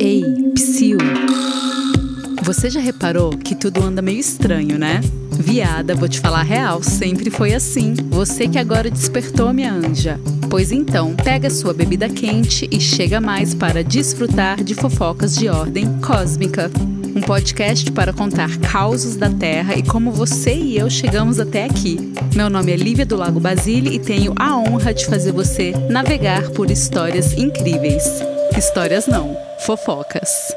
Ei, psiu! Você já reparou que tudo anda meio estranho, né? Viada, vou te falar real, sempre foi assim. Você que agora despertou, minha anja. Pois então, pega sua bebida quente e chega mais para desfrutar de fofocas de ordem cósmica. Um podcast para contar causos da Terra e como você e eu chegamos até aqui. Meu nome é Lívia do Lago Basile e tenho a honra de fazer você navegar por histórias incríveis. Histórias não, fofocas.